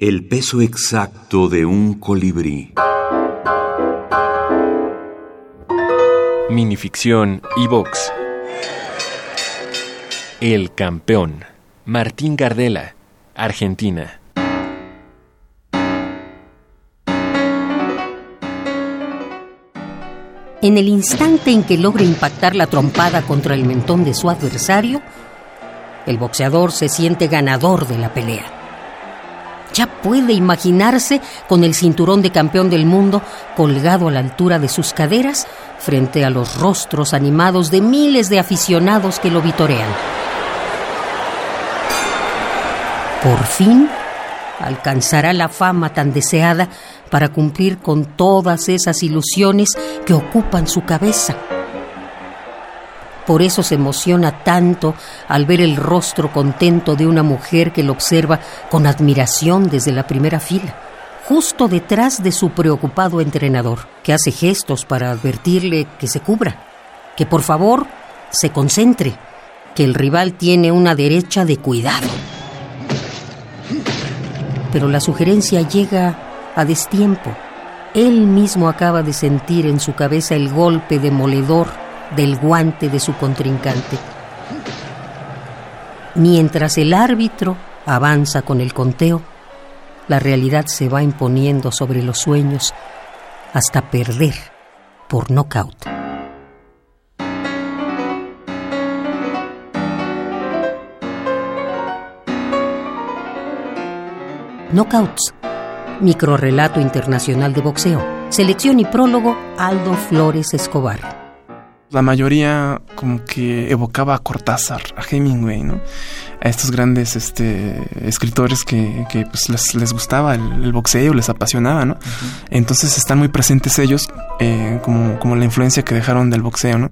El peso exacto de un colibrí. Minificción y box. El campeón. Martín Gardela, Argentina. En el instante en que logra impactar la trompada contra el mentón de su adversario, el boxeador se siente ganador de la pelea. Ya puede imaginarse con el cinturón de campeón del mundo colgado a la altura de sus caderas frente a los rostros animados de miles de aficionados que lo vitorean. Por fin alcanzará la fama tan deseada para cumplir con todas esas ilusiones que ocupan su cabeza. Por eso se emociona tanto al ver el rostro contento de una mujer que lo observa con admiración desde la primera fila, justo detrás de su preocupado entrenador, que hace gestos para advertirle que se cubra, que por favor se concentre, que el rival tiene una derecha de cuidado. Pero la sugerencia llega a destiempo. Él mismo acaba de sentir en su cabeza el golpe demoledor del guante de su contrincante. Mientras el árbitro avanza con el conteo, la realidad se va imponiendo sobre los sueños hasta perder por nocaut. Knockouts Microrrelato Internacional de Boxeo. Selección y prólogo Aldo Flores Escobar. La mayoría como que evocaba a Cortázar, a Hemingway, ¿no? A estos grandes este, escritores que, que pues, les, gustaba el, boxeo, les apasionaba, ¿no? Entonces están muy presentes ellos eh, como, como la influencia que dejaron del boxeo, ¿no?